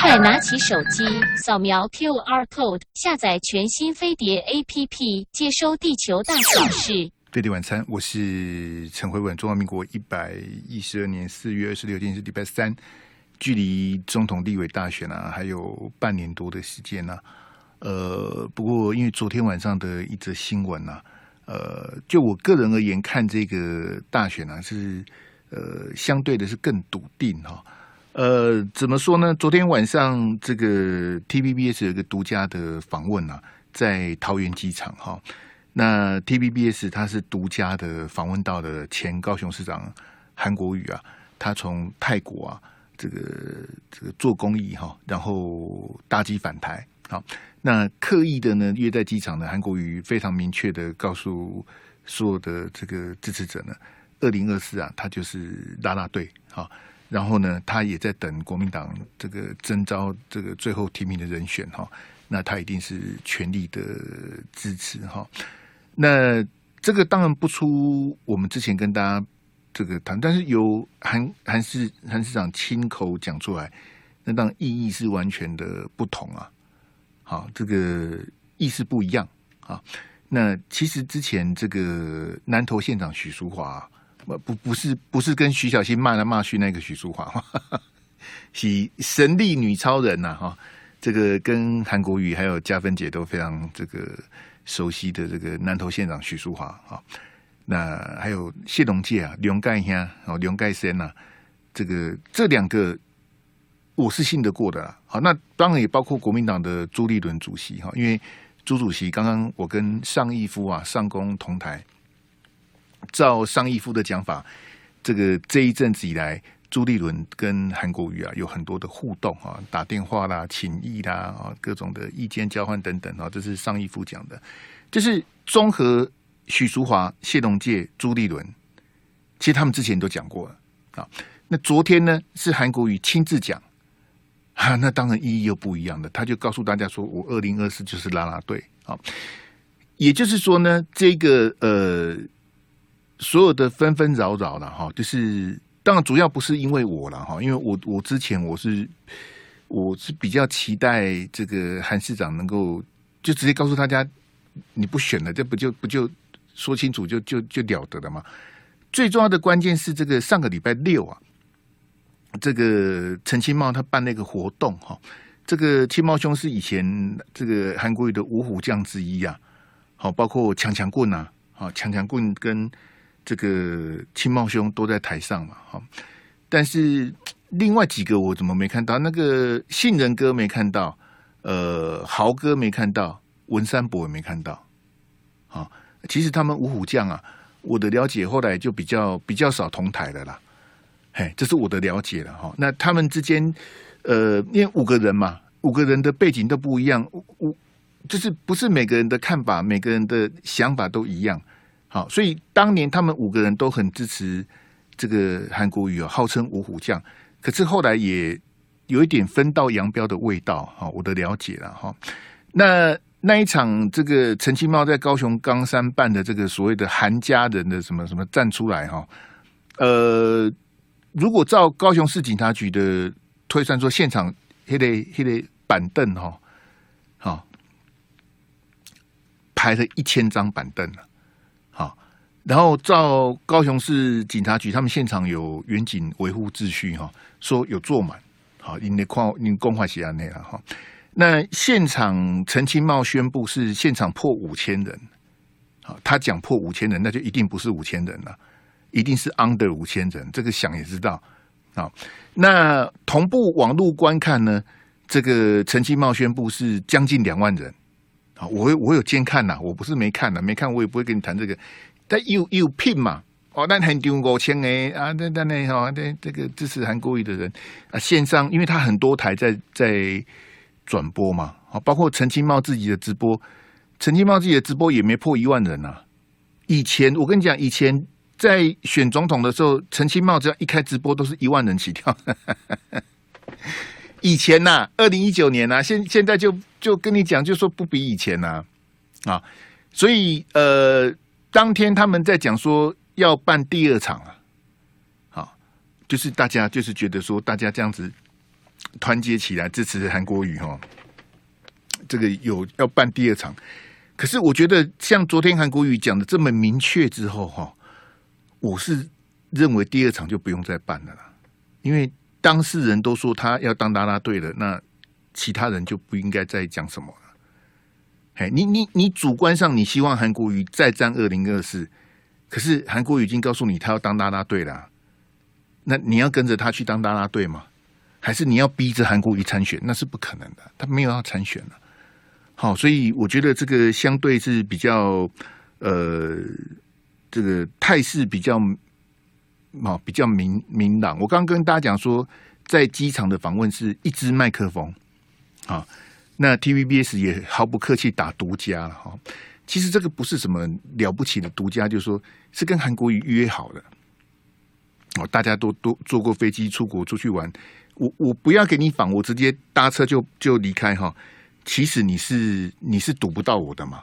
快拿起手机，扫描 QR code，下载全新飞碟 APP，接收地球大小事。飞碟晚餐，我是陈慧文。中华民国一百一十二年四月二十六天是礼拜三，距离总统、立委大选啊，还有半年多的时间呢、呃，不过因为昨天晚上的一则新闻呢、呃，就我个人而言，看这个大选啊，是呃相对的是更笃定哈、呃，怎么说呢？昨天晚上这个 TVBS 有一个独家的访问啊，在桃园机场哈。那 TVBS 它是独家的访问到的前高雄市长韩国瑜啊，他从泰国啊这个这个做公益哈，然后搭机返台。好，那刻意的呢约在机场的韩国瑜非常明确的告诉所有的这个支持者呢，二零二四啊，他就是拉拉队哈。然后呢，他也在等国民党这个征召这个最后提名的人选哈，那他一定是全力的支持哈。那这个当然不出我们之前跟大家这个谈，但是由韩韩市韩市长亲口讲出来，那当然意义是完全的不同啊。好，这个意思不一样啊。那其实之前这个南投县长许淑华。不不是不是跟徐小新骂来骂去那个许淑华，哈是神力女超人呐哈，这个跟韩国瑜还有加分姐都非常这个熟悉的这个南投县长许淑华哈，那还有谢龙介啊，刘盖兄哦，刘盖森呐，这个这两个我是信得过的啦。好，那当然也包括国民党的朱立伦主席哈，因为朱主席刚刚我跟尚义夫啊上公同台。照尚义夫的讲法，这个这一阵子以来，朱立伦跟韩国瑜啊有很多的互动啊，打电话啦、请意啦啊，各种的意见交换等等啊，这是尚义夫讲的。就是综合许淑华、谢龙介、朱立伦，其实他们之前都讲过了啊。那昨天呢，是韩国瑜亲自讲啊，那当然意义又不一样的。他就告诉大家说：“我二零二四就是拉拉队啊。”也就是说呢，这个呃。所有的纷纷扰扰了哈，就是当然主要不是因为我了哈，因为我我之前我是我是比较期待这个韩市长能够就直接告诉大家你不选了，这不就不就说清楚就就就了得了吗？最重要的关键是这个上个礼拜六啊，这个陈清茂他办那个活动哈，这个清茂兄是以前这个韩国瑜的五虎将之一啊，好，包括强强棍呐，好，强强棍跟。这个亲茂兄都在台上嘛，哈，但是另外几个我怎么没看到？那个杏仁哥没看到，呃，豪哥没看到，文山伯也没看到，啊，其实他们五虎将啊，我的了解后来就比较比较少同台的啦，嘿，这是我的了解了哈。那他们之间，呃，因为五个人嘛，五个人的背景都不一样，五就是不是每个人的看法，每个人的想法都一样。好，所以当年他们五个人都很支持这个韩国瑜啊，号称五虎将。可是后来也有一点分道扬镳的味道。哈，我的了解了哈。那那一场这个陈其茂在高雄冈山办的这个所谓的韩家人的什么什么站出来哈，呃，如果照高雄市警察局的推算说，现场那个那个板凳哈，好排了一千张板凳了。然后照高雄市警察局，他们现场有员警维护秩序哈，说有坐满，好，因为跨因公话写案内了哈。那现场陈清茂宣布是现场破五千人，好，他讲破五千人，那就一定不是五千人了，一定是 under 五千人，这个想也知道。好，那同步网络观看呢，这个陈清茂宣布是将近两万人，好，我我有监看呐，我不是没看呐，没看我也不会跟你谈这个。但有有聘嘛？哦，那很丢五千诶啊！那那那哈，那这个支持韩国瑜的人啊，线上因为他很多台在在转播嘛，啊，包括陈清茂自己的直播，陈清茂自己的直播也没破一万人呐、啊。以前我跟你讲，以前在选总统的时候，陈清茂只要一开直播都是一万人起跳。以前呐、二零一九年呐、现现在就就跟你讲，就说不比以前呐，啊，所以呃。当天他们在讲说要办第二场啊，好，就是大家就是觉得说大家这样子团结起来支持韩国瑜哈，这个有要办第二场。可是我觉得，像昨天韩国瑜讲的这么明确之后哈，我是认为第二场就不用再办了，因为当事人都说他要当啦啦队了，那其他人就不应该再讲什么。哎，你你你主观上你希望韩国瑜再战二零二四，可是韩国瑜已经告诉你他要当啦啦队了，那你要跟着他去当啦啦队吗？还是你要逼着韩国瑜参选？那是不可能的，他没有要参选了。好，所以我觉得这个相对是比较，呃，这个态势比较，好，比较明明朗。我刚跟大家讲说，在机场的访问是一支麦克风，啊，那 TVBS 也毫不客气打独家了哈。其实这个不是什么了不起的独家，就是说是跟韩国瑜约好的。哦，大家都都坐过飞机出国出去玩，我我不要给你访，我直接搭车就就离开哈。其实你是你是堵不到我的嘛？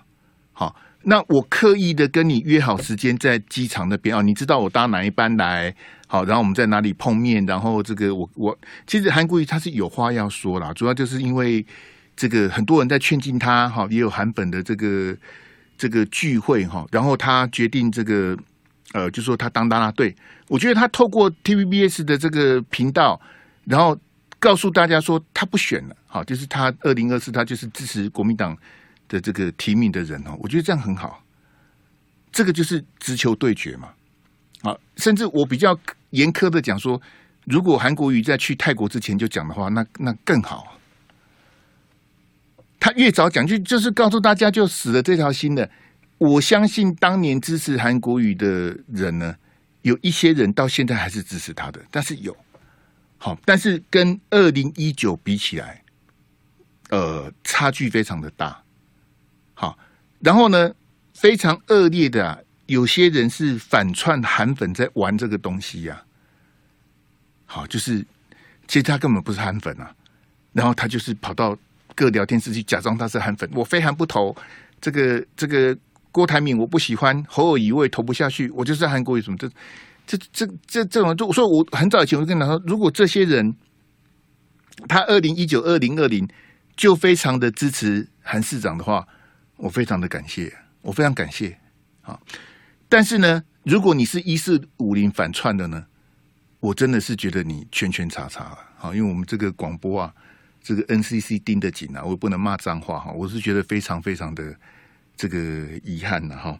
好，那我刻意的跟你约好时间在机场那边啊，你知道我搭哪一班来？好，然后我们在哪里碰面？然后这个我我其实韩国瑜他是有话要说啦，主要就是因为这个很多人在劝进他，哈，也有韩粉的这个这个聚会哈，然后他决定这个呃，就说他当啦啦队。我觉得他透过 TVBS 的这个频道，然后。告诉大家说他不选了，好，就是他二零二四，他就是支持国民党的这个提名的人哦，我觉得这样很好，这个就是直球对决嘛，啊，甚至我比较严苛的讲说，如果韩国瑜在去泰国之前就讲的话，那那更好，他越早讲就就是告诉大家就死了这条心的，我相信当年支持韩国瑜的人呢，有一些人到现在还是支持他的，但是有。好，但是跟二零一九比起来，呃，差距非常的大。好，然后呢，非常恶劣的，有些人是反串韩粉在玩这个东西呀、好，就是其实他根本不是韩粉啊，然后他就是跑到各聊天室去假装他是韩粉，我非韩不投这个这个郭台铭，我不喜欢侯友宜，我也投不下去，我就是韩国瑜什么这。这这这这种，就我说我很早以前我就跟他说，如果这些人他二零一九二零二零就非常的支持韩市长的话，我非常的感谢，我非常感谢啊。但是呢，如果你是一四五零反串的呢，我真的是觉得你圈圈叉叉了啊，因为我们这个广播啊，这个 NCC 盯得紧啊，我不能骂脏话哈，我是觉得非常非常的这个遗憾了哈。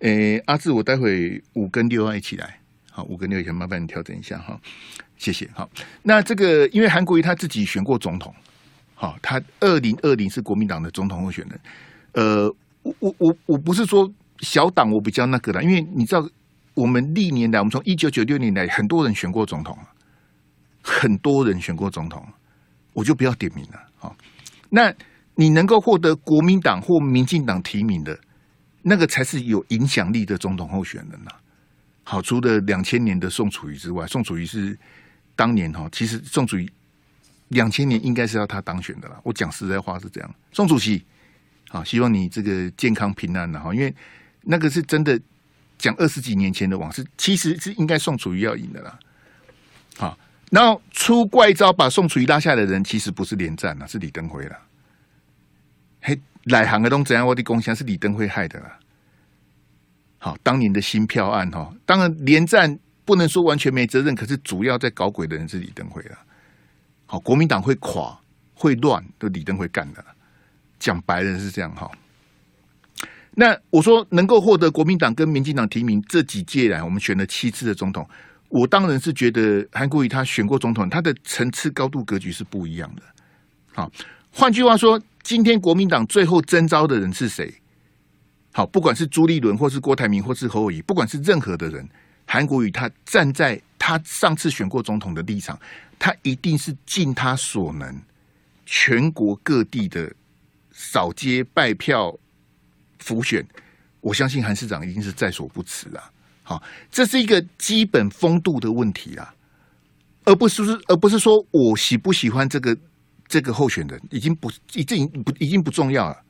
诶，阿志，我待会五跟六要一起来。好，五跟六千，麻烦你调整一下哈，谢谢。好，那这个因为韩国瑜他自己选过总统，好，他二零二零是国民党的总统候选人。呃，我我我我不是说小党我比较那个的，因为你知道我们历年来，我们从一九九六年来，很多人选过总统，很多人选过总统，我就不要点名了。好，那你能够获得国民党或民进党提名的，那个才是有影响力的总统候选人呐。好，除了两千年的宋楚瑜之外，宋楚瑜是当年哈，其实宋楚瑜两千年应该是要他当选的啦。我讲实在话是这样，宋主席，好，希望你这个健康平安的哈，因为那个是真的讲二十几年前的往事，其实是应该宋楚瑜要赢的啦。好，然后出怪招把宋楚瑜拉下来的人，其实不是连战啊，是李登辉了。嘿，来行的东怎样？我的贡献是李登辉害的啦。好，当年的新票案哈，当然连战不能说完全没责任，可是主要在搞鬼的人是李登辉了。好，国民党会垮会乱，都李登辉干的。讲白了是这样哈。那我说能够获得国民党跟民进党提名这几届来，我们选了七次的总统，我当然是觉得韩国瑜他选过总统，他的层次高度格局是不一样的。好，换句话说，今天国民党最后征召的人是谁？好，不管是朱立伦，或是郭台铭，或是侯友宜，不管是任何的人，韩国瑜他站在他上次选过总统的立场，他一定是尽他所能，全国各地的扫街拜票浮选，我相信韩市长一定是在所不辞啊。好，这是一个基本风度的问题啊，而不是而不是说我喜不喜欢这个这个候选人，已经不已经不已经不重要了。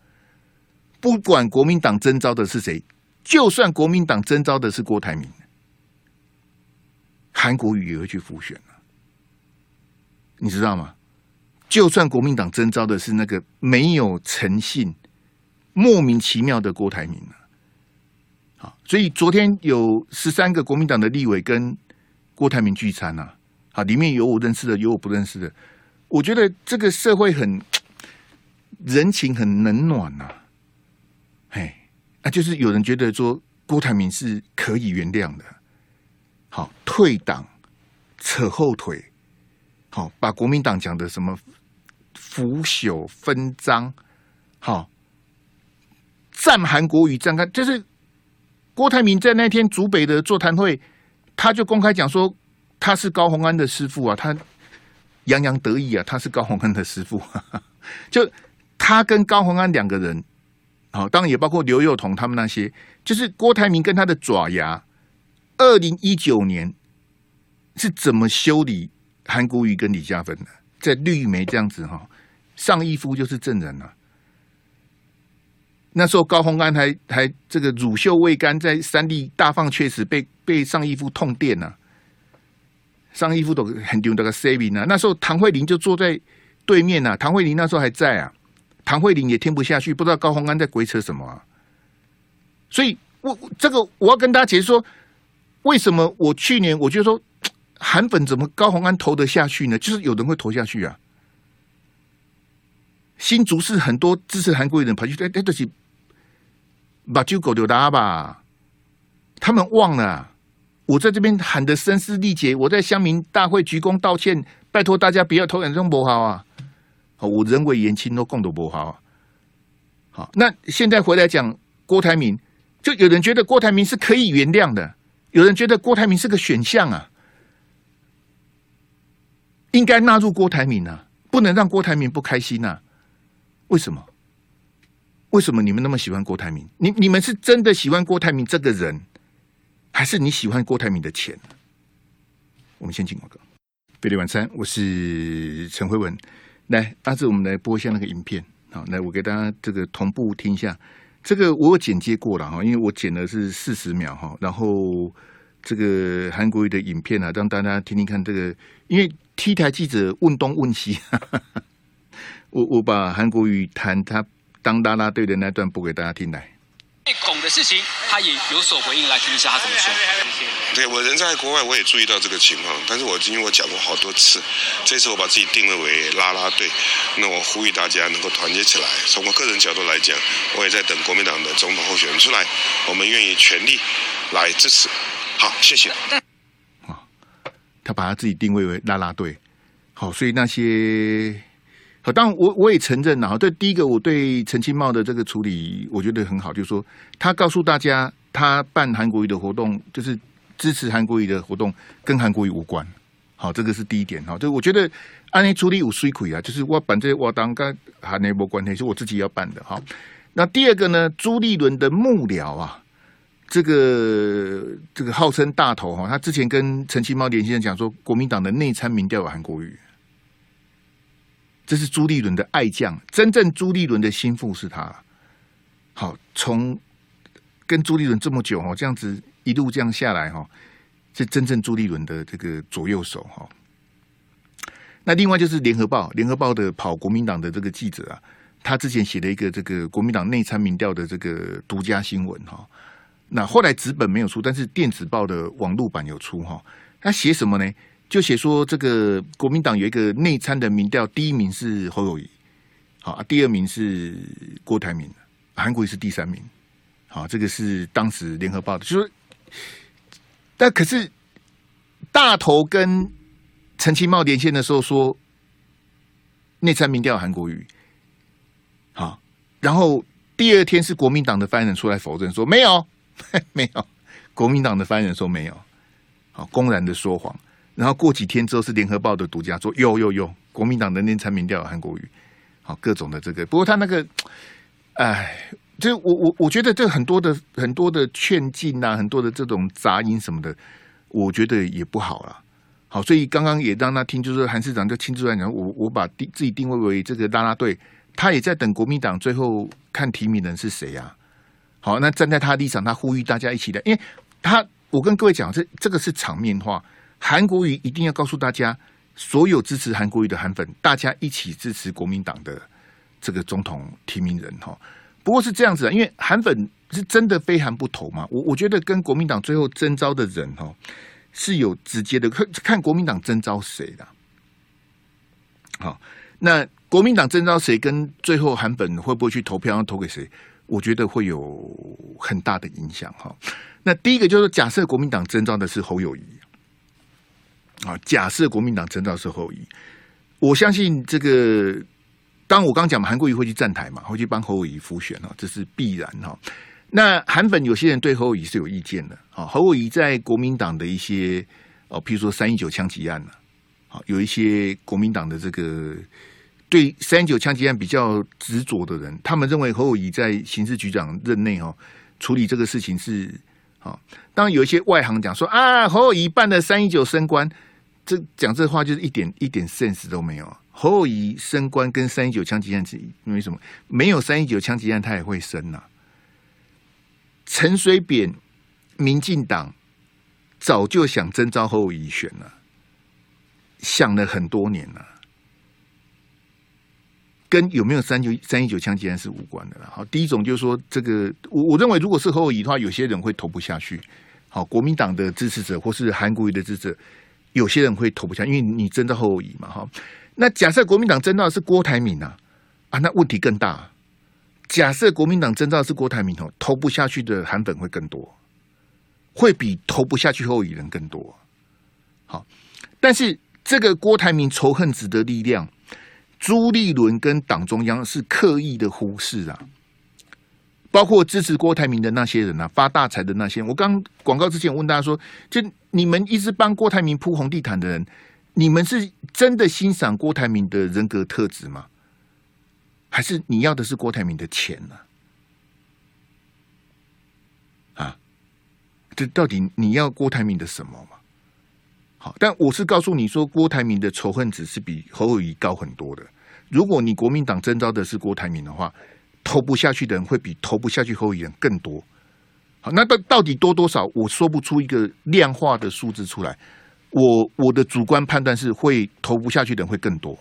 不管国民党征召的是谁，就算国民党征召的是郭台铭，韩国瑜也会去复选了，你知道吗？就算国民党征召的是那个没有诚信、莫名其妙的郭台铭呢？所以昨天有十三个国民党的立委跟郭台铭聚餐呐，啊，里面有我认识的，有我不认识的。我觉得这个社会很 人情很冷暖呐，嘿，啊，就是有人觉得说郭台铭是可以原谅的，好，退党扯后腿，好，把国民党讲的什么 腐朽分赃，好，赞韩国瑜，站开就是。郭台铭在那天竹北的座谈会，他就公开讲说他是高虹安的师傅啊，他洋洋得意啊，他是高虹安的师傅。就他跟高虹安两个人，好，当然也包括刘幼彤他们那些，就是郭台铭跟他的爪牙，二零一九年是怎么修理韩国瑜跟李嘉芬的，在绿媒这样子哈，上一夫就是证人啊。那时候高虹安还还这个乳臭未干，在三立大放厥词，被被上一夫痛电呐，上一夫都很丢那个 saving 啊。那时候唐慧玲就坐在对面呐，唐慧玲那时候还在啊，唐慧玲也听不下去，不知道高虹安在鬼扯什么啊。所以我这个我要跟大家解释说，为什么我去年我就说韩粉怎么高虹安投得下去呢？就是有人会投下去啊。新竹市很多支持韩国人跑去哎哎对不起。把酒狗丢拉吧！他们忘了，我在这边喊得声嘶力竭，我在乡民大会鞠躬道歉，拜托大家不要投眼中不好啊！我人为言轻，都共都不好。好，那现在回来讲郭台铭，就有人觉得郭台铭是可以原谅的，有人觉得郭台铭是个选项啊，应该纳入郭台铭啊，不能让郭台铭不开心呐？为什么？为什么你们那么喜欢郭台铭？你你们是真的喜欢郭台铭这个人，还是你喜欢郭台铭的钱？我们先进广告。飞碟晚餐，我是陈辉文。来，阿志，我们来播一下那个影片。好，来，我给大家这个同步听一下。这个我有剪接过了哈，因为我剪的是四十秒哈。然后这个韩国瑜的影片啊，让大家听听看这个。因为 T 台记者问东问西，我我把韩国瑜谈他。当啦啦队的那段播给大家听来。被拱的事情，他也有所回应，来听一下他怎么说。对，我人在国外，我也注意到这个情况。但是我因为我讲过好多次，这次我把自己定位为拉拉队，那我呼吁大家能够团结起来。从我个人角度来讲，我也在等国民党的总统候选人出来，我们愿意全力来支持。好，谢谢。啊，他把他自己定位为拉拉队。好，所以那些。好当然，我我也承认啊，对第一个，我对陈其茂的这个处理，我觉得很好，就是说他告诉大家，他办韩国瑜的活动，就是支持韩国瑜的活动，跟韩国瑜无关。好，这个是第一点。哈，就我觉得安内处理有水亏啊，就是我办这我当跟韩内无关系，是我自己要办的。哈，那第二个呢，朱立伦的幕僚啊，这个这个号称大头哈，他之前跟陈其迈连线讲说，国民党的内参民调有韩国瑜。这是朱立伦的爱将，真正朱立伦的心腹是他。好，从跟朱立伦这么久哈，这样子一路这样下来哈，是真正朱立伦的这个左右手哈。那另外就是联合报，联合报的跑国民党的这个记者啊，他之前写了一个这个国民党内参民调的这个独家新闻哈。那后来纸本没有出，但是电子报的网络版有出哈。他写什么呢？就写说，这个国民党有一个内参的民调，第一名是侯友谊，好，第二名是郭台铭，韩国瑜是第三名，好，这个是当时联合报的，就说，但可是大头跟陈其茂连线的时候说，内参民调韩国瑜，好，然后第二天是国民党的发言人出来否认说没有，没有，国民党的发言人说没有，好，公然的说谎。然后过几天之后是联合报的独家说有有有，国民党的内参民调韩国瑜，好，各种的这个，不过他那个，哎，就我我我觉得这很多的很多的劝进啊，很多的这种杂音什么的，我觉得也不好了。好，所以刚刚也让他听，就是韩市长就亲自来讲，我我把定自己定位为这个拉拉队，他也在等国民党最后看提名人是谁呀？好，那站在他的立场，他呼吁大家一起来，因为他我跟各位讲，这这个是场面话。韩国瑜一定要告诉大家，所有支持韩国瑜的韩粉，大家一起支持国民党的这个总统提名人哈。不过是这样子啊，因为韩粉是真的非韩不投嘛。我我觉得跟国民党最后征召的人哈是有直接的看看国民党征召谁的。好，那国民党征召谁，跟最后韩粉会不会去投票，要投给谁？我觉得会有很大的影响哈。那第一个就是假设国民党征召的是侯友谊。啊，假设国民党征召是侯友，我相信这个，当我刚讲嘛，韩国瑜会去站台嘛，会去帮侯友宜辅选啊，这是必然哈。那韩粉有些人对侯友宜是有意见的啊，侯友宜在国民党的一些哦，譬如说三一九枪击案呢，啊，有一些国民党的这个对三一九枪击案比较执着的人，他们认为侯友宜在刑事局长任内哦，处理这个事情是啊，当然有一些外行讲说啊，侯友宜办的三一九升官。这讲这话就是一点一点 sense 都没有。侯友宜升官跟三一九枪击案是因为什么？没有三一九枪击案，他也会升呐、啊。陈水扁，民进党早就想征召侯友宜选了，想了很多年了，跟有没有三九三一九枪击案是无关的了。好，第一种就是说，这个我我认为，如果是侯友宜的话，有些人会投不下去。好，国民党的支持者或是韩国瑜的支持者。有些人会投不下，因为你征召侯友宜嘛，哈。那假设国民党征召的是郭台铭啊，啊，那问题更大。假设国民党征召的是郭台铭哦，投不下去的韩粉会更多，会比投不下去侯友人更多。好，但是这个郭台铭仇恨值的力量，朱立伦跟党中央是刻意的忽视啊。包括支持郭台铭的那些人啊，发大财的那些。我刚广告之前问大家说，就你们一直帮郭台铭铺红地毯的人，你们是真的欣赏郭台铭的人格特质吗？还是你要的是郭台铭的钱呢？啊，这到底你要郭台铭的什么嘛？好，但我是告诉你说，郭台铭的仇恨值是比侯友谊高很多的。如果你国民党征召的是郭台铭的话。投不下去的人会比投不下去侯友人更多。好，那到到底多多少？我说不出一个量化的数字出来。我我的主观判断是会投不下去的人会更多。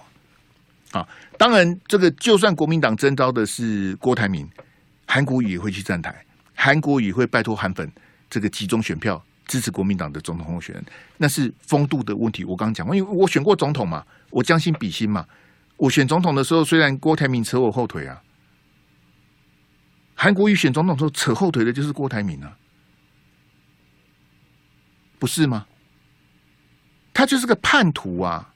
啊，当然，这个就算国民党征召的是郭台铭，韩国瑜也会去站台，韩国瑜会拜托韩粉这个集中选票支持国民党的总统候选人，那是风度的问题。我刚刚讲过，因为我选过总统嘛，我将心比心嘛。我选总统的时候，虽然郭台铭扯我后腿啊。韩国瑜选总统时候扯后腿的就是郭台铭啊，不是吗？他就是个叛徒啊！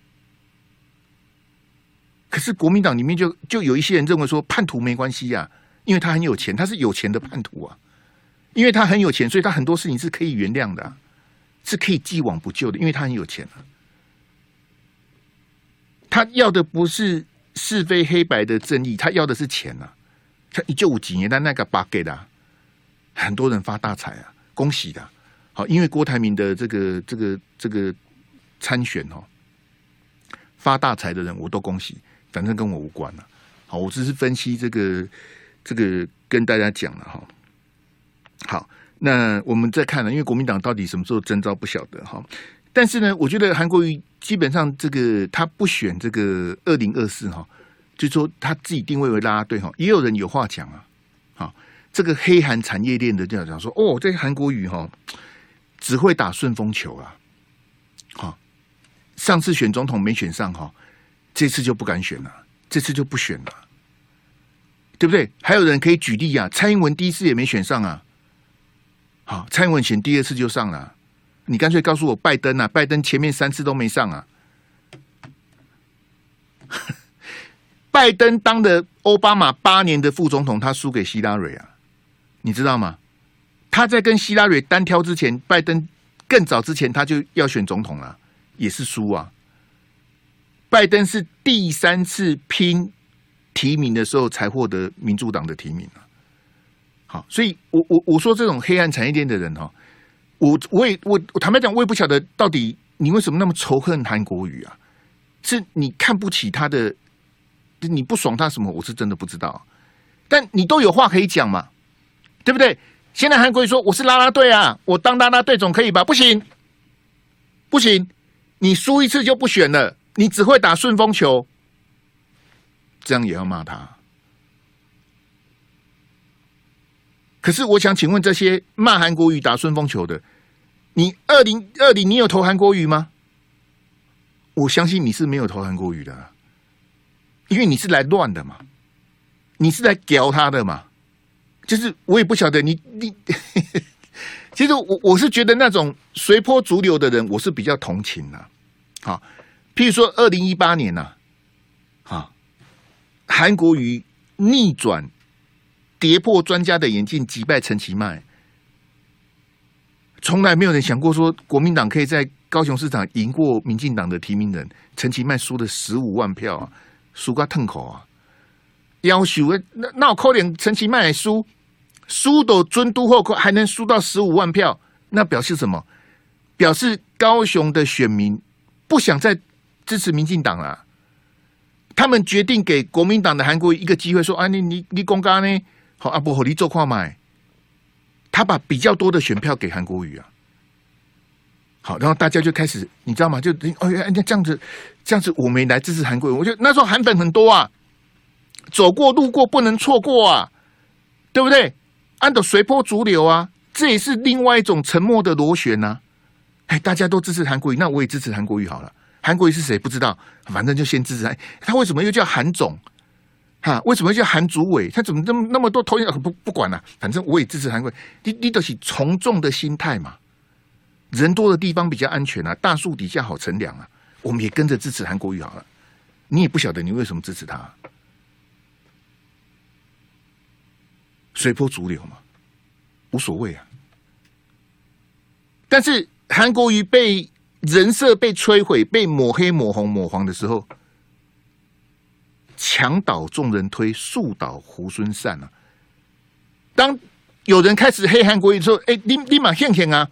可是国民党里面就就有一些人认为说叛徒没关系呀，啊，因为他很有钱，他是有钱的叛徒啊，因为他很有钱，所以他很多事情是可以原谅的，是可以既往不咎的，因为他很有钱啊。他要的不是是非黑白的正义，他要的是钱啊。像一九五几年的那个 bug 的，很多人发大财啊，恭喜的。好，因为郭台铭的这个这个这个参选哦，发大财的人我都恭喜，反正跟我无关了。好，我只是分析这个这个跟大家讲了哈。好，那我们再看了，因为国民党到底什么时候征召不晓得哈。但是呢，我觉得韩国瑜基本上这个他不选这个二零二四哈。就说他自己定位为拉拉队哈，也有人有话讲啊。好，这个黑韩产业链的这样讲说，哦，这个韩国语哈只会打顺风球啊。好，上次选总统没选上哈，这次就不敢选了，这次就不选了，对不对？还有人可以举例啊，蔡英文第一次也没选上啊。好，蔡英文选第二次就上了，你干脆告诉我拜登啊，拜登前面三次都没上啊。拜登当的奥巴马八年的副总统，他输给希拉蕊啊，你知道吗？他在跟希拉蕊单挑之前，拜登更早之前他就要选总统了，也是输啊。拜登是第三次拼提名的时候才获得民主党的提名啊。好，所以我我我说这种黑暗产业链的人哈，我我也我我坦白讲，我也不晓得到底你为什么那么仇恨韩国瑜啊？是你看不起他的？你不爽他什么？我是真的不知道，但你都有话可以讲嘛，对不对？现在韩国瑜说我是啦啦队啊，我当啦啦队总可以吧？不行，不行，你输一次就不选了，你只会打顺风球，这样也要骂他。可是我想请问这些骂韩国瑜打顺风球的，你二零二零你有投韩国瑜吗？我相信你是没有投韩国瑜的，因为你是来乱的嘛，你是来屌他的嘛。就是我也不晓得你你，其实我我是觉得那种随波逐流的人，我是比较同情的。好，譬如说二零一八年呐，啊，韩国瑜逆转。跌破专家的眼镜，击败陈其迈。从来没有人想过说，国民党可以在高雄市场赢过民进党的提名人陈其迈，输了十五万票啊，输个痛口啊！要求那那我扣点陈其迈输，输到尊都后还能输到十五万票，那表示什么？表示高雄的选民不想再支持民进党了。他们决定给国民党的韩国瑜一个机会，说：“啊，你你你公干呢？”好啊，不好，你做跨买，他把比较多的选票给韩国瑜啊。好，然后大家就开始，你知道吗？就哦，那这样子，这样子，我没来支持韩国瑜。我觉得那时候韩粉很多啊，走过路过不能错过啊，对不对？按照随波逐流啊，这也是另外一种沉默的螺旋呐、啊。哎，大家都支持韩国瑜，那我也支持韩国瑜好了。韩国瑜是谁不知道，反正就先支持他。他为什么又叫韩总？哈，为什么叫韩主委？他怎么那么那么多头衔不不管了、啊，反正我也支持韩国瑜。你你都是从众的心态嘛，人多的地方比较安全啊，大树底下好乘凉啊。我们也跟着支持韩国瑜好了。你也不晓得你为什么支持他，随波逐流嘛，无所谓啊。但是韩国瑜被人设被摧毁、被抹黑、抹红、抹黄的时候。墙倒众人推，树倒猢狲散啊！当有人开始黑韩国瑜说：“哎，立立马现现啊！”，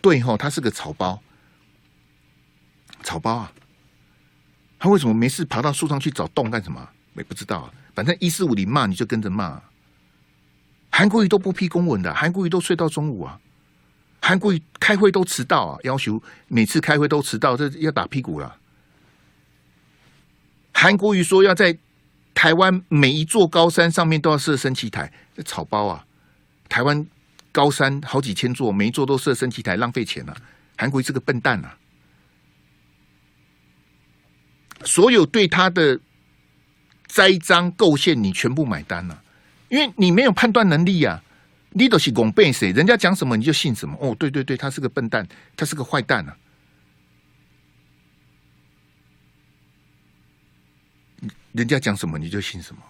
对吼，他是个草包，草包啊！他为什么没事爬到树上去找洞干什么？我也不知道啊。反正一四五零骂你就跟着骂。韩国瑜都不批公文的，韩国瑜都睡到中午啊！韩国瑜开会都迟到啊，要求每次开会都迟到，这要打屁股了。韩国瑜说要在。台湾每一座高山上面都要设升旗台，这草包啊！台湾高山好几千座，每一座都设升旗台，浪费钱了、啊。韩国瑜是个笨蛋啊！所有对他的栽赃构陷，你全部买单了、因为你没有判断能力啊！你都是拱背谁？人家讲什么你就信什么？哦，对对对，他是个笨蛋，他是个坏蛋啊！人家讲什么你就信什么。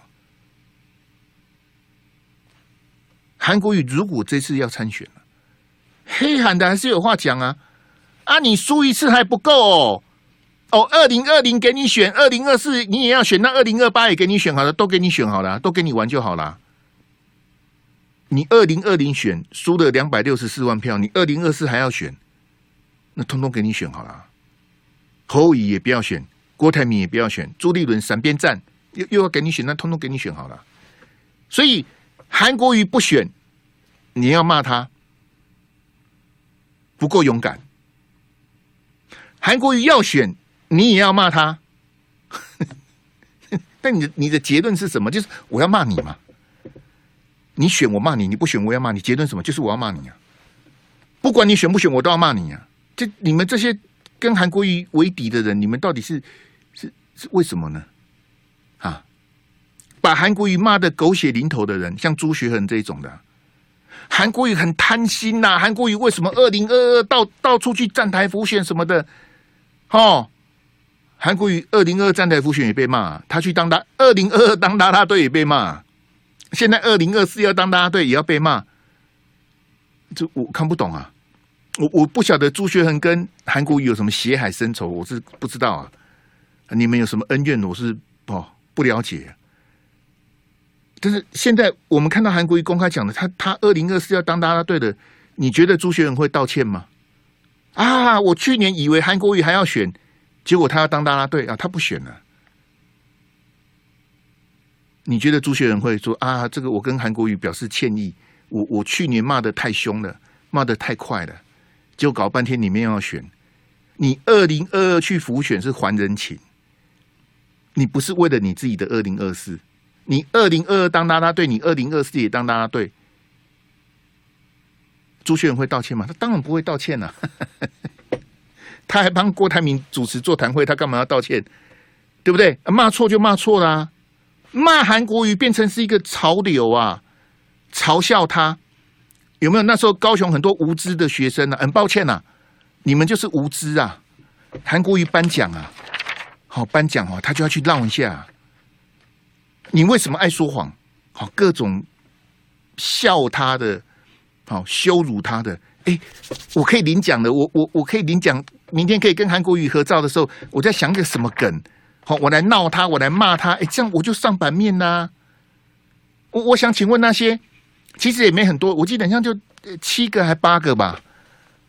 韩国瑜如果这次要参选了，黑韩的还是有话讲啊！啊，你输一次还不够哦！哦，二零二零给你选，二零二四你也要选，那二零二八也给你选好了，都给你选好了，都给你玩就好了。你二零二零选输了两百六十四万票，你二零二四还要选，那通通给你选好了。侯友宜也不要选。郭台铭也不要选，朱立伦闪边站，又又要给你选，那通通给你选好了。所以韩国瑜不选，你要骂他不够勇敢；韩国瑜要选，你也要骂他。但你的你的结论是什么？就是我要骂你嘛。你选我骂你，你不选我要骂你。结论什么？就是我要骂你啊！不管你选不选，我都要骂你啊！这你们这些跟韩国瑜为敌的人，你们到底是？是是为什么呢？啊，把韩国瑜骂得狗血淋头的人，像朱学恒这种的，韩国瑜很贪心呐、韩国瑜为什么二零二二到到处去站台浮选什么的？哦，韩国瑜二零二站台复选也被骂，他去当大二零二二当啦啦队也被骂，现在二零二四要当啦啦队也要被骂，这我看不懂啊！我我不晓得朱学恒跟韩国瑜有什么血海深仇，我是不知道啊。你们有什么恩怨？我是哦不了解。但是现在我们看到韩国瑜公开讲的，他他二零二四要当啦啦队的，你觉得朱学恒会道歉吗？啊，我去年以为韩国瑜还要选，结果他要当啦啦队啊，他不选了。你觉得朱学仁会说啊？这个我跟韩国瑜表示歉意，我我去年骂得太凶了，骂得太快了，结果搞半天你们要选，你二零二二去浮选是还人情。你不是为了你自己的二零二四，你二零二二当啦啦队，你二零二四也当啦啦队。朱学仁会道歉吗？他当然不会道歉了。他还帮郭台铭主持座谈会，他干嘛要道歉？对不对？骂错就骂错啦，骂韩国瑜变成是一个潮流啊，嘲笑他有没有？那时候高雄很多无知的学生啊，很抱歉啊，你们就是无知啊。韩国瑜颁奖啊，好颁奖哦，他就要去闹一下。你为什么爱说谎？好，各种笑他的。好羞辱他的，哎、我可以领奖的，我我我可以领奖，明天可以跟韩国瑜合照的时候，我在想个什么梗，好，我来闹他，我来骂他，哎、这样我就上版面啦。我我想请问那些，其实也没很多，我记得好像就七个还八个吧，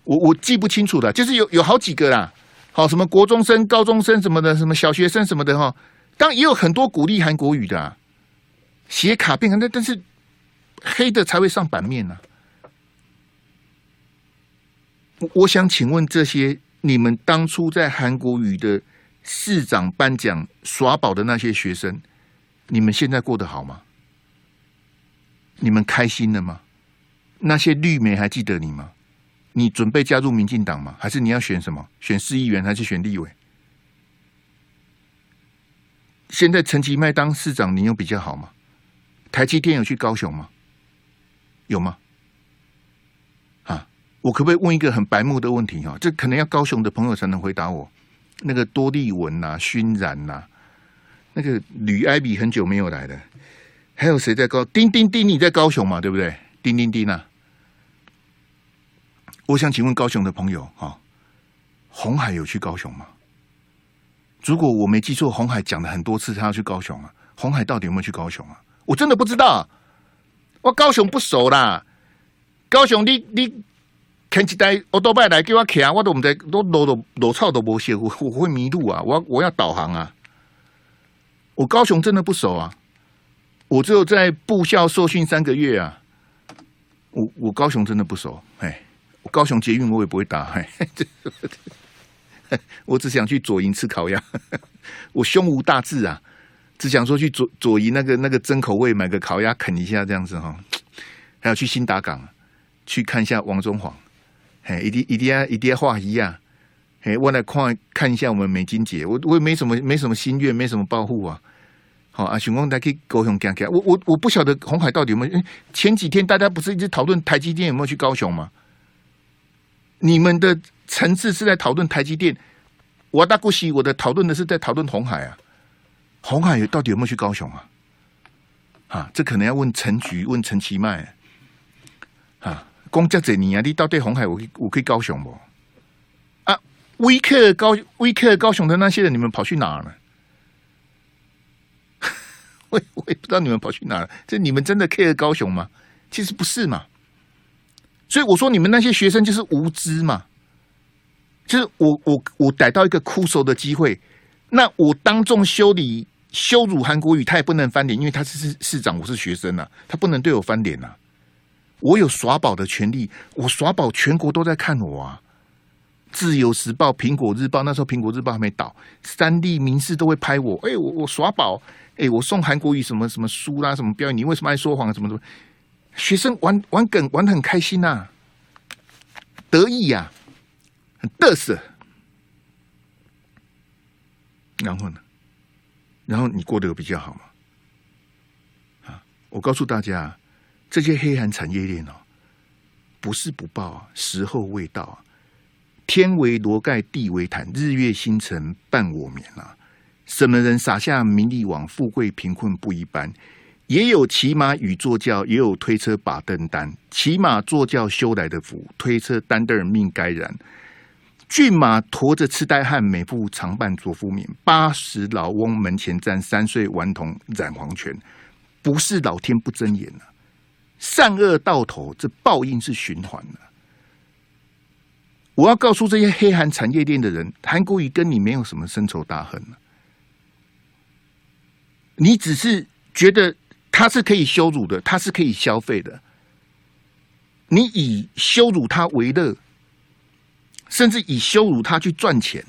我我记不清楚了，就是有有好几个啦，好，什么国中生、高中生什么的，什么小学生什么的哈，当也有很多鼓励韩国瑜的、写卡片，但但是黑的才会上版面呢、啊。我想请问这些你们当初在韩国语的市长颁奖耍宝的那些学生，你们现在过得好吗？你们开心了吗？那些绿媒还记得你吗？你准备加入民进党吗？还是你要选什么？选市议员还是选立委？现在陈其迈当市长，你有比较好吗？台积电有去高雄吗？有吗？我可不可以问一个很白目的问题哈？这可能要高雄的朋友才能回答我。那个多利文呐、熏然呐，那个吕艾比很久没有来了，还有谁在高？丁丁丁，你在高雄嘛？对不对？丁丁丁啊！我想请问高雄的朋友哈，红海有去高雄吗？如果我没记错，红海讲了很多次他要去高雄啊。红海到底有没有去高雄啊？我真的不知道，我高雄不熟啦。高雄，你你。开几台欧多拜来给我开，我都唔知都路都路草都无写，我我会迷路啊！我我要导航啊！我高雄真的不熟啊！我只有在部校受训三个月啊！我我高雄真的不熟，哎，我高雄捷运我也不会打，哎，我只想去左营吃烤鸭，我胸无大志啊，只想说去左左营那个那个真口味买个烤鸭啃一下这样子哈，还有去新达港去看一下王中华。哎，一定一定要一定要画一样。哎，我来看看一下我们美金姐，我我也没什么没什么心愿，没什么抱负啊。好啊，想讲大家可以高雄讲讲。我我我不晓得红海到底有没有。前几天大家不是一直讨论台积电有没有去高雄吗？你们的层次是在讨论台积电，我大姑息，我的讨论的是在讨论红海啊。红海到底有没有去高雄啊？啊，这可能要问陈菊，问陈其迈啊。公家这你啊，你到底红海我我可以高雄不？啊，威克高威克高雄的那些人，你们跑去哪了？我我也不知道你们跑去哪了。这你们真的 care 高雄吗？其实不是嘛。所以我说你们那些学生就是无知嘛。就是我我我逮到一个哭手的机会，那我当众修理羞辱韩国语，他也不能翻脸，因为他是市市长，我是学生啊，他不能对我翻脸啊。我有耍宝的权利，我耍宝，全国都在看我啊！自由时报、苹果日报，那时候苹果日报还没倒，三立、民视都会拍我。哎、我我耍宝，哎、我送韩国语什么什么书啦，什么标语，你为什么爱说谎？什么什么？学生玩玩梗玩的很开心呐、得意呀、啊，很得瑟。然后呢？然后你过得比较好吗？啊，我告诉大家。这些黑韩产业链哦，不是不报，时候未到。天为罗盖，地为毯，日月星辰伴我眠啊。什么人撒下名利网，富贵贫困不一般。也有骑马与坐轿，也有推车把灯担。骑马坐轿修来的福，推车担凳命该然。骏马驮着痴呆汉，美妇常伴左夫眠。八十老翁门前站，三岁顽童染黄泉。不是老天不睁眼啊。善恶到头，这报应是循环的。我要告诉这些黑韩产业链的人，韩国瑜跟你没有什么深仇大恨。你只是觉得他是可以羞辱的，他是可以消费的。你以羞辱他为乐，甚至以羞辱他去赚钱。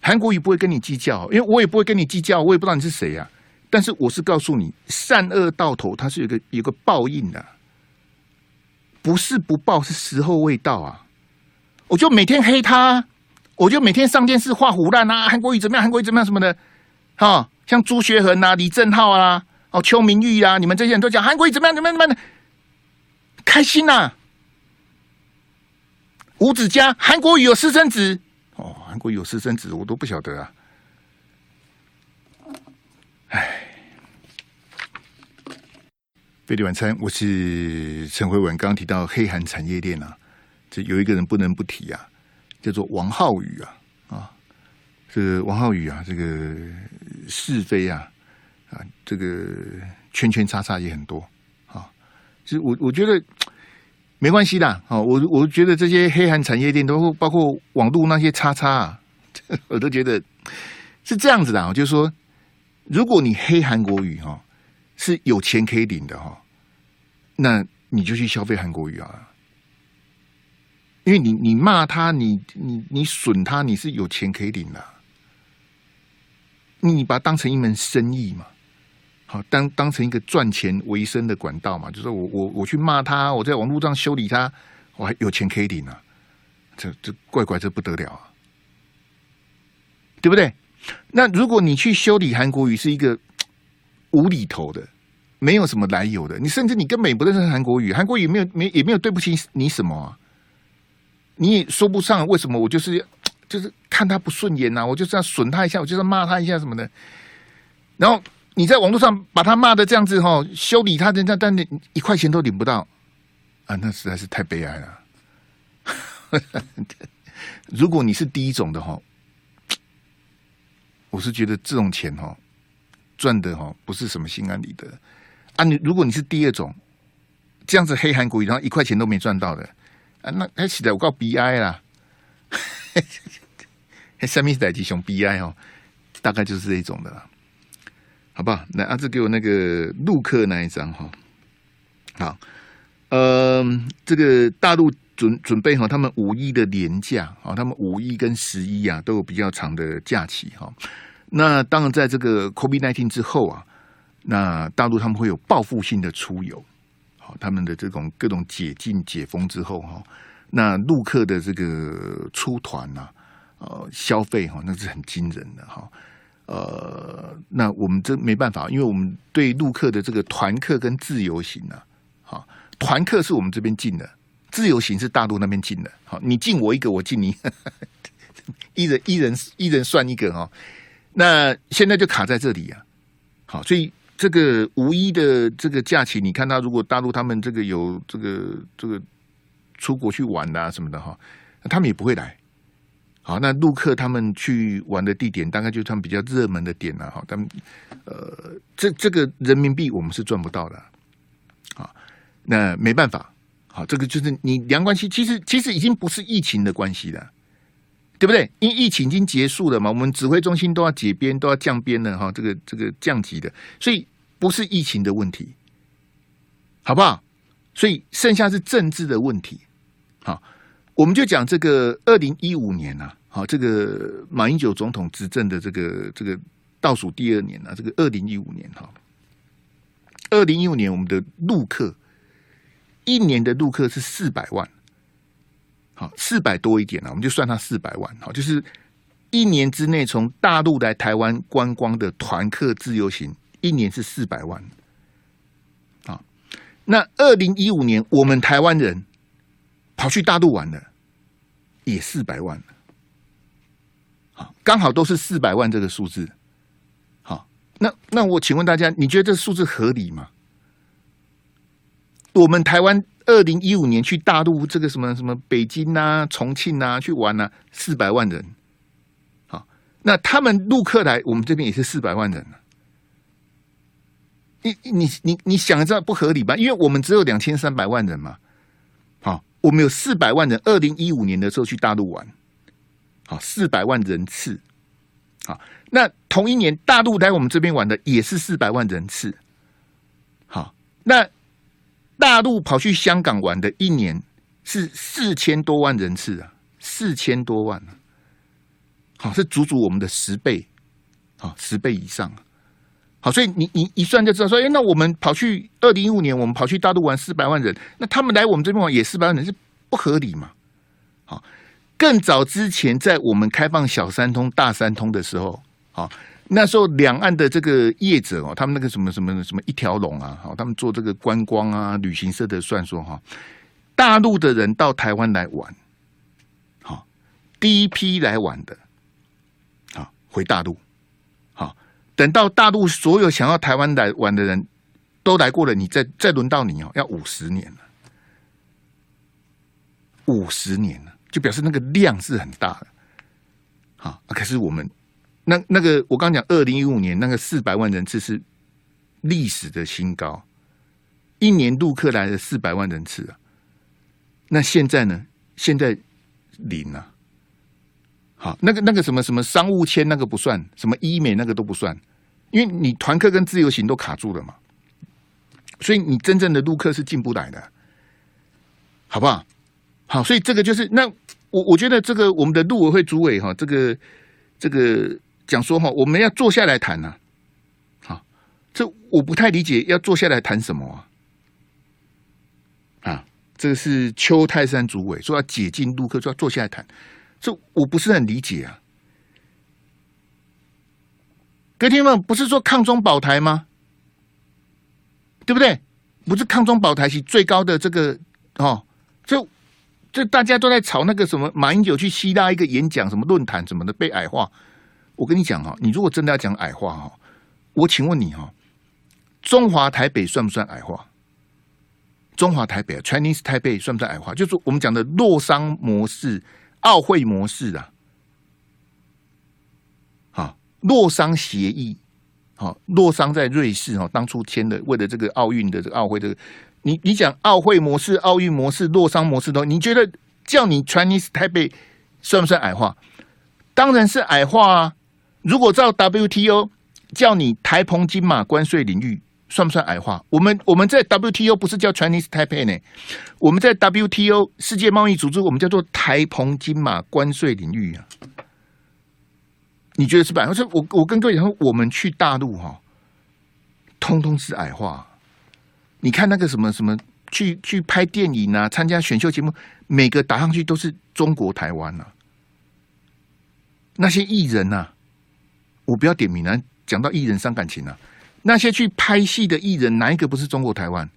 韩国瑜不会跟你计较，因为我也不会跟你计较，我也不知道你是谁呀、但是我是告诉你，善恶到头，它是有个有个报应的，不是不报，是时候未到啊！我就每天黑他，我就每天上电视画虎烂啊，韩国瑜怎么样？韩国瑜怎么样？什么的，哈，像朱学恒啊、李正浩啊、哦邱明玉啊，你们这些人都讲韩国瑜怎么样？怎么样？怎么样？开心呐、啊！吴子嘉，韩国瑜有私生子。哦，韩国有私生子，我都不晓得啊！飞碟晚餐，我是陈辉文。刚刚提到黑韩产业链啊，这有一个人不能不提啊，叫做王浩宇啊啊，这个王浩宇啊，这个是非啊啊，这个圈圈叉叉也很多啊。其实我我觉得。没关系的，啊，我我觉得这些黑韩产业链都包括网络那些叉叉啊，我都觉得是这样子的啊，就是说，如果你黑韩国语哈是有钱可以领的哈，那你就去消费韩国瑜啊，因为你你骂他，你你你损他，你是有钱可以领的，你把它当成一门生意嘛。好，当当成一个赚钱为生的管道嘛，就是我我我去骂他，我在网络上修理他，我还有钱可以领啊，这这怪怪这不得了啊，对不对？那如果你去修理韩国瑜是一个无厘头的，没有什么来由的，你甚至你根本也不认识韩国语，韩国瑜没有没也没有对不起你什么啊，你也说不上为什么，我就是就是看他不顺眼呐、我就是要损他一下，我就是要骂他一下什么的，然后。你在网络上把他骂的这样子哈，修理他，人家但你一块钱都领不到啊，那实在是太悲哀了。如果你是第一种的哈，我是觉得这种钱哈赚的哈不是什么心安理得啊。你如果你是第二种，这样子黑韩国瑜，然后一块钱都没赚到的啊，那还起来我告 B I 啦。下面是代吉熊 B I 哦，大概就是这一种的啦。好不好？来，阿志给我那个陆客那一张哈。好，呃，这个大陆准准备哈，他们五一的年假啊，他们五一跟十一啊都有比较长的假期哈。那当然，在这个 COVID-19 之后啊，那大陆他们会有报复性的出游，好，他们的这种各种解禁解封之后哈，那陆客的这个出团呐，呃，消费哈，那是很惊人的哈。呃，那我们这没办法，因为我们对陆客的这个团客跟自由行呢，好，团客是我们这边进的，自由行是大陆那边进的，好，你进我一个，我进你，一人一人一人算一个哈。那现在就卡在这里呀，好，所以这个五一的这个假期，你看他如果大陆他们这个有这个这个出国去玩啊什么的哈，他们也不会来。好，那陆客他们去玩的地点，大概就是他们比较热门的点了哈。他们呃，这这个人民币我们是赚不到的，好，那没办法，好，这个就是你两关系，其实其实已经不是疫情的关系了，对不对？因疫情已经结束了嘛，我们指挥中心都要解编，都要降编了哈，这个这个降级的，所以不是疫情的问题，好不好？所以剩下是政治的问题，好，我们就讲这个二零一五年啊。好，这个马英九总统执政的这个这个倒数第二年啊，这个二零一五年哈，二零一五年我们的陆客一年的陆客是四百万，好，四百多一点啊，我们就算它四百万，好，就是一年之内从大陆来台湾观光的团客自由行，一年是四百万，啊，那二零一五年我们台湾人跑去大陆玩的也四百万。好刚好都是四百万这个数字，好，那那我请问大家，你觉得这数字合理吗？我们台湾二零一五年去大陆这个什么什么北京啊、重庆啊去玩啊，四百万人，好，那他们陆客来我们这边也是四百万人，你你你你想这不合理吧？因为我们只有两千三百万人嘛，好，我们有四百万人，二零一五年的时候去大陆玩。好，四百万人次。好，那同一年大陆来我们这边玩的也是四百万人次。好，那大陆跑去香港玩的一年是四千多万人次啊，四千多万。好，是足足我们的十倍，好，十倍以上。好，所以你你一算就知道说，哎，那我们跑去二零一五年，我们跑去大陆玩四百万人，那他们来我们这边玩也四百万人，是不合理嘛？好，更早之前，在我们开放小三通、大三通的时候，好，那时候两岸的这个业者哦，他们那个什么什么什么一条龙啊，好，他们做这个观光啊、旅行社的算说哈，大陆的人到台湾来玩，好，第一批来玩的，好，回大陆。好等到大陆所有想要台湾来玩的人都来过了，你再再轮到你哦，要五十年了，五十年了，就表示那个量是很大的。好，可是我们那那个我刚讲二零一五年那个四百万人次是历史的新高，一年陆客来了四百万人次啊。那现在呢？现在零啊。好，那个那个什么什么商务签那个不算，什么医美那个都不算。因为你团客跟自由行都卡住了嘛，所以你真正的陆客是进不来的，好不好？好，所以这个就是那我我觉得这个我们的陆委会主委哈，这个这个讲说哈，我们要坐下来谈呐。好，这我不太理解要坐下来谈什么啊？啊，这个是邱泰山主委说要解禁陆客，说要坐下来谈，这我不是很理解啊。各位听众，不是说抗中保台吗？对不对？不是抗中保台是最高的这个哦，这这大家都在吵那个什么马英九去希腊一个演讲，什么论坛什么的被矮化。我跟你讲哈，你如果真的要讲矮化哈，我请问你哈，中华台北算不算矮化？中华台北 Chinese 台北算不算矮化？就是我们讲的洛桑模式、奥会模式啊。洛桑协议，好，洛桑在瑞士哈，当初签的，为了这个奥运的这个奥会的，你你讲奥会模式、奥运模式、洛桑模式都，你觉得叫你 Chinese 台北算不算矮化？当然是矮化啊！如果照 WTO 叫你台澎金马关税领域，算不算矮化？我们我们在 WTO 不是叫 Chinese Taipei 呢？我们在 WTO 世界贸易组织，我们叫做台澎金马关税领域啊。你觉得是吧？我说我我跟各位讲，我们去大陆哈，通通是矮化。你看那个什么什么，去去拍电影啊，参加选秀节目，每个打上去都是中国台湾呐。那些艺人呐，我不要点名啊，讲到艺人伤感情啊。那些去拍戏的艺人，哪一个不是中国台湾？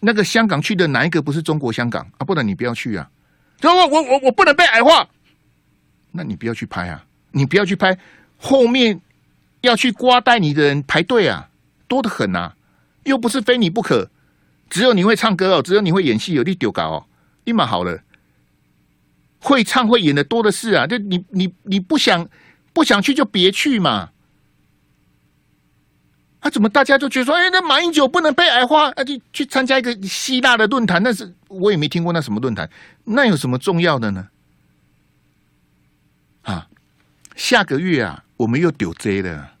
那个香港去的哪一个不是中国香港啊？不然你不要去啊。我我我我不能被矮化，那你不要去拍啊。你不要去拍，后面要去刮带你的人排队啊，多得很啊，又不是非你不可，只有你会唱歌哦，只有你会演戏，有你丢搞哦，立马好了，会唱会演的多的是啊，就你你你不想不想去就别去嘛，啊，怎么大家就觉得说，哎，那马英九不能被矮化，啊，就去参加一个希腊的论坛，那是我也没听过那什么论坛，那有什么重要的呢？啊？下个月啊，我们又丢 J 了。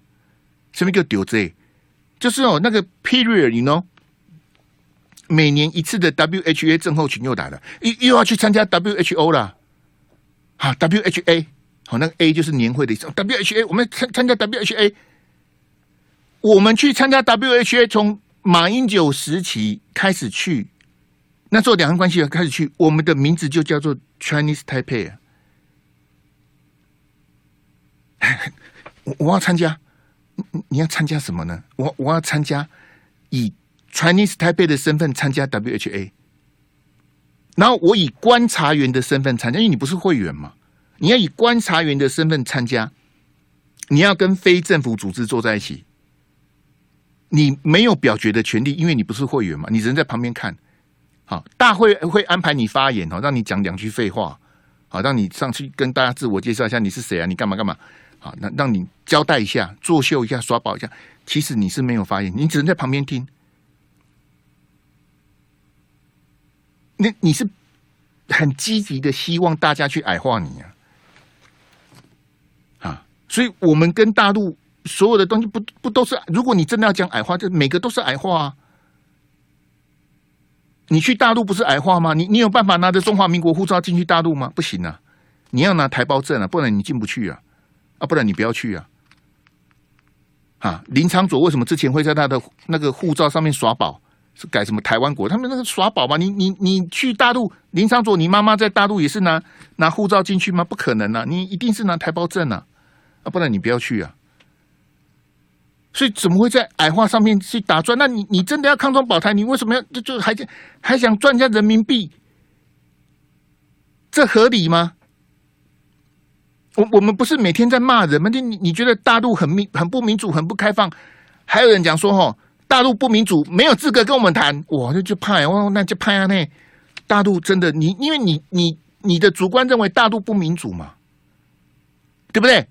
什么叫丢 J？就是哦，那个 period，you know，每年一次的 WHA 症候群又来了，又又要去参加 WHO 了。啊，WHA，好，那个 A 就是年会的意思。WHA，我们参参加 WHA，我们去参加 WHA，从马英九时期开始去，那时候两岸关系开始去，我们的名字就叫做 Chinese Taipei。我我要参加，你要参加什么呢？我我要参加以 Chinese Taipei 的身份参加 WHA，然后我以观察员的身份参加，因为你不是会员嘛，你要以观察员的身份参加，你要跟非政府组织坐在一起，你没有表决的权利，因为你不是会员嘛，你人在旁边看，好，大会会安排你发言，哦，让你讲两句废话，好，让你上去跟大家自我介绍一下你是谁啊，你干嘛干嘛。好，那让你交代一下，作秀一下，耍宝一下。其实你是没有发言，你只能在旁边听。那你是很积极的，希望大家去矮化你啊！所以我们跟大陆所有的东西不不都是？如果你真的要讲矮化，就每个都是矮化啊！你去大陆不是矮化吗？你你有办法拿着中华民国护照进去大陆吗？不行啊！你要拿台胞证啊，不然你进不去啊！啊，不然你不要去啊。啊，林昌佐为什么之前会在他的那个护照上面耍宝？是改什么台湾国？他们那个耍宝嘛？你你你去大陆，林昌佐，你妈妈在大陆也是拿拿护照进去吗？不可能啊！你一定是拿台胞证啊，啊，不然你不要去啊。所以怎么会在矮化上面去打转？那你你真的要抗中保台？你为什么要就就还还想赚人家人民币？这合理吗？我我们不是每天在骂人吗？你你觉得大陆很民很不民主，很不开放？还有人讲说吼，大陆不民主，没有资格跟我们谈。哇，那就怕哦，那就怕啊！那大陆真的，你因为你你你的主观认为大陆不民主嘛，对不对？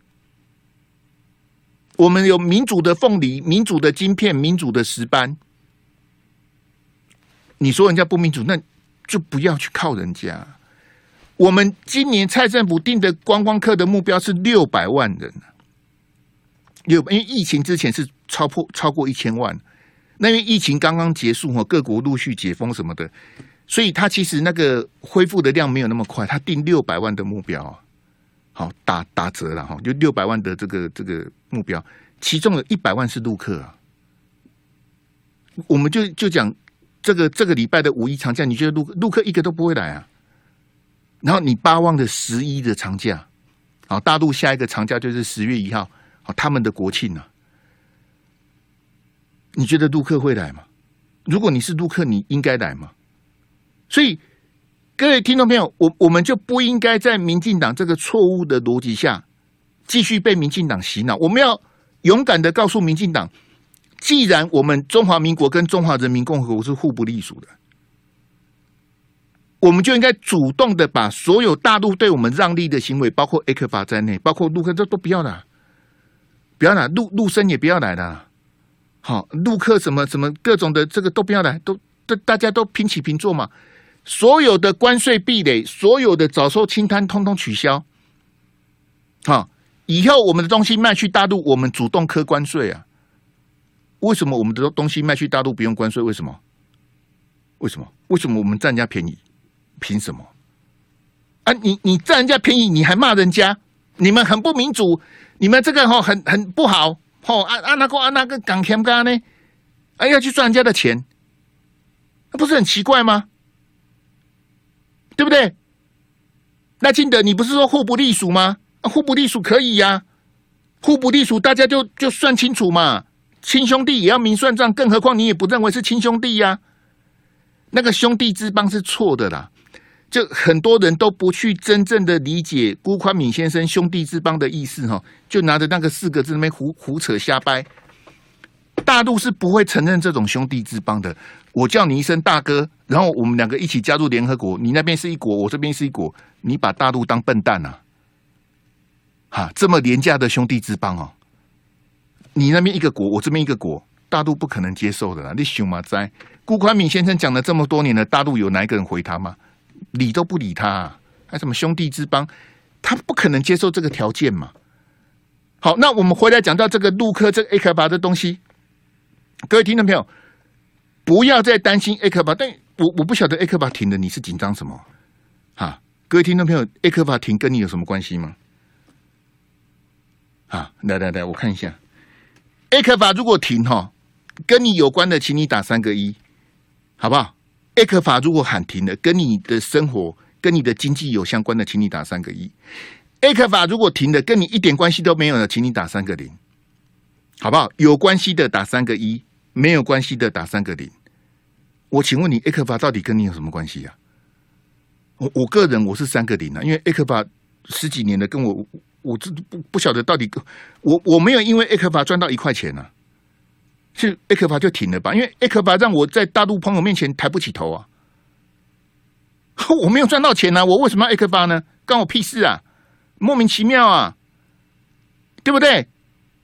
我们有民主的凤梨、民主的晶片、民主的石斑。你说人家不民主，那就不要去靠人家。我们今年蔡政府定的观光客的目标是六百万人，六，因为疫情之前是超破超过一千万，那因为疫情刚刚结束哈，各国陆续解封什么的，所以他其实那个恢复的量没有那么快，他定六百万的目标，好打打折了哈，就六百万的这个这个目标，其中有一百万是陆客啊，我们就就讲这个这个礼拜的五一长假，你觉得陆陆客一个都不会来啊？然后你巴望的十一的长假，好，大陆下一个长假就是十月一号，好，他们的国庆呢？你觉得陆客会来吗？如果你是陆客，你应该来吗？所以各位听众朋友，我我们就不应该在民进党这个错误的逻辑下继续被民进党洗脑。我们要勇敢的告诉民进党，既然我们中华民国跟中华人民共和国是互不隶属的。我们就应该主动的把所有大陆对我们让利的行为，包括 A 克法在内，包括陆客，这都不要了，不要了，陆陆生也不要来了。好，陆客什么什么各种的这个都不要来，都大大家都平起平坐嘛。所有的关税壁垒，所有的早收清摊，通通取消。好，以后我们的东西卖去大陆，我们主动课关税啊。为什么我们的东西卖去大陆不用关税？为什么？为什么？为什么我们占人家便宜？凭什么？啊，你你占人家便宜，你还骂人家？你们很不民主，你们这个哈很很不好。吼，啊啊那个啊那个港天干呢？啊要去赚人家的钱，那不是很奇怪吗？对不对？赖清德，你不是说互不隶属吗？互不隶属可以呀，互不隶属大家就就算清楚嘛，亲兄弟也要明算账，更何况你也不认为是亲兄弟呀，那个兄弟之邦是错的啦。就很多人都不去真正的理解辜宽敏先生“兄弟之邦”的意思哈，就拿着那个四个字那边胡胡扯瞎掰。大陆是不会承认这种兄弟之邦的。我叫你一声大哥，然后我们两个一起加入联合国，你那边是一国，我这边是一国，你把大陆当笨蛋呐？哈，这么廉价的兄弟之邦哦，你那边一个国，我这边一个国，大陆不可能接受的啦。你想嘛哉？辜宽敏先生讲了这么多年了，大陆有哪一个人回他吗？理都不理他，啊，还什么兄弟之邦？他不可能接受这个条件嘛。好，那我们回来讲到这个陆克这个 ECFA 的东西，各位听众朋友，不要再担心 ECFA，但我我不晓得 ECFA 停了，你是紧张什么？哈，各位听众朋友，ECFA 停跟你有什么关系吗？啊，来来来，我看一下，ECFA 如果停哈，跟你有关的，请你打三个一，好不好？ECFA 如果喊停了，跟你的生活、跟你的经济有相关的，请你打三个一。ECFA 如果停了，跟你一点关系都没有的，请你打三个零，好不好？有关系的打三个一，没有关系的打三个零。我请问你，ECFA 到底跟你有什么关系呀？我我个人我是三个零啊，因为 ECFA 十几年了，跟我我这不不晓得到底，我我没有因为 ECFA 赚到一块钱啊。是 ECFA 就停了吧，因为 ECFA 让我在大陆朋友面前抬不起头啊！我没有赚到钱啊，我为什么要 ECFA 呢？关我屁事啊！莫名其妙啊，对不对？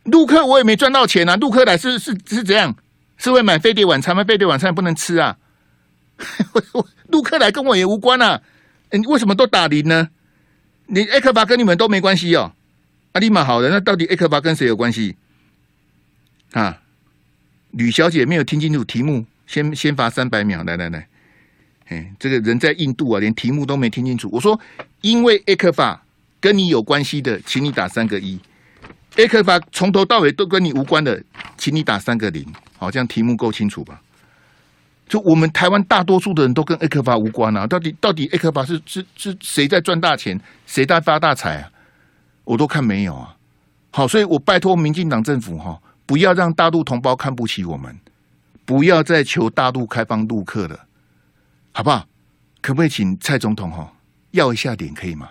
陆客我也没赚到钱啊，陆客来是是是怎样？是为买飞碟晚餐吗？飞碟晚餐不能吃啊！陆客来跟我也无关啊！你为什么都打零呢？你艾克法跟你们都没关系哦。阿丽玛好的，那到底艾克法跟谁有关系啊？吕小姐没有听清楚题目，先先罚三百秒。来来来，哎，这个人在印度啊，连题目都没听清楚。我说，因为艾克法跟你有关系的，请你打三个一；A 克法从头到尾都跟你无关的，请你打三个零。好，这样题目够清楚吧？就我们台湾大多数的人都跟 A 克法无关啊，到底到底 A 克法是是是谁在赚大钱，谁在发大财啊？我都看没有啊。好，所以我拜托民进党政府哈，不要让大陆同胞看不起我们，不要再求大陆开放陆客了，好不好？可不可以请蔡总统哈要一下脸可以吗？